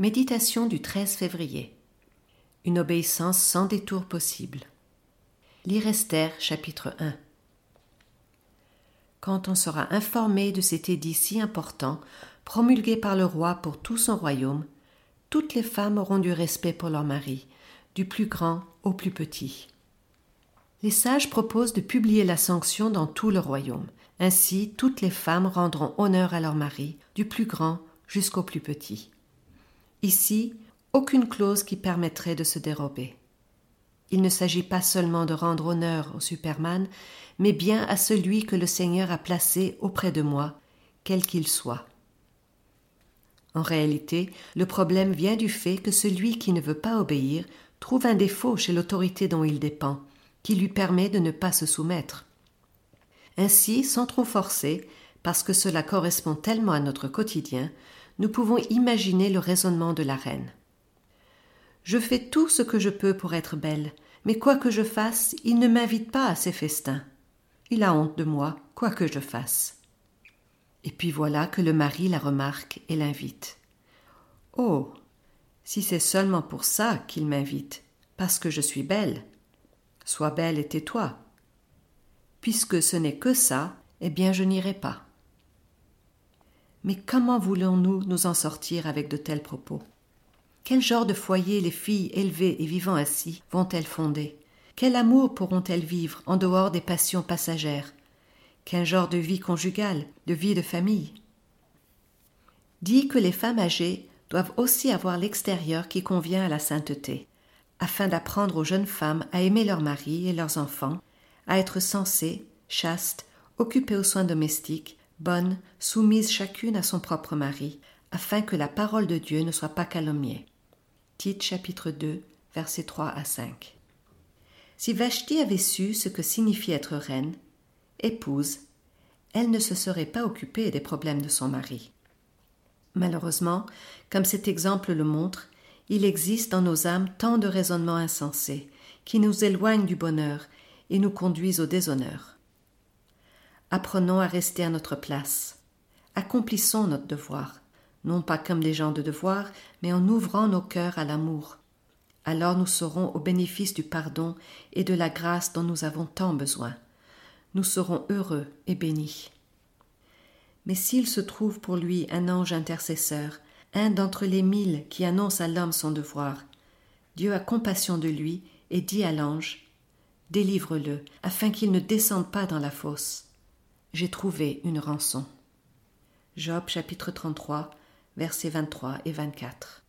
Méditation du 13 février. Une obéissance sans détour possible. Lire Esther, chapitre 1. Quand on sera informé de cet édit si important, promulgué par le roi pour tout son royaume, toutes les femmes auront du respect pour leur mari, du plus grand au plus petit. Les sages proposent de publier la sanction dans tout le royaume. Ainsi, toutes les femmes rendront honneur à leur mari, du plus grand jusqu'au plus petit. Ici, aucune clause qui permettrait de se dérober. Il ne s'agit pas seulement de rendre honneur au Superman, mais bien à celui que le Seigneur a placé auprès de moi, quel qu'il soit. En réalité, le problème vient du fait que celui qui ne veut pas obéir trouve un défaut chez l'autorité dont il dépend, qui lui permet de ne pas se soumettre. Ainsi, sans trop forcer, parce que cela correspond tellement à notre quotidien, nous pouvons imaginer le raisonnement de la reine. Je fais tout ce que je peux pour être belle, mais quoi que je fasse, il ne m'invite pas à ses festins. Il a honte de moi, quoi que je fasse. Et puis voilà que le mari la remarque et l'invite. Oh. Si c'est seulement pour ça qu'il m'invite, parce que je suis belle. Sois belle et tais-toi. Puisque ce n'est que ça, eh bien je n'irai pas. Mais comment voulons-nous nous en sortir avec de tels propos? Quel genre de foyer les filles élevées et vivant ainsi vont-elles fonder? Quel amour pourront-elles vivre en dehors des passions passagères? Quel genre de vie conjugale, de vie de famille? Dit que les femmes âgées doivent aussi avoir l'extérieur qui convient à la sainteté, afin d'apprendre aux jeunes femmes à aimer leurs maris et leurs enfants, à être sensées, chastes, occupées aux soins domestiques, bonne, soumise chacune à son propre mari, afin que la parole de Dieu ne soit pas calomniée. Tite chapitre 2, versets 3 à 5. Si Vashti avait su ce que signifie être reine, épouse, elle ne se serait pas occupée des problèmes de son mari. Malheureusement, comme cet exemple le montre, il existe dans nos âmes tant de raisonnements insensés qui nous éloignent du bonheur et nous conduisent au déshonneur. Apprenons à rester à notre place. Accomplissons notre devoir, non pas comme des gens de devoir, mais en ouvrant nos cœurs à l'amour. Alors nous serons au bénéfice du pardon et de la grâce dont nous avons tant besoin. Nous serons heureux et bénis. Mais s'il se trouve pour lui un ange intercesseur, un d'entre les mille qui annonce à l'homme son devoir, Dieu a compassion de lui et dit à l'ange Délivre-le, afin qu'il ne descende pas dans la fosse j'ai trouvé une rançon. Job chapitre 33, versets 23 et 24.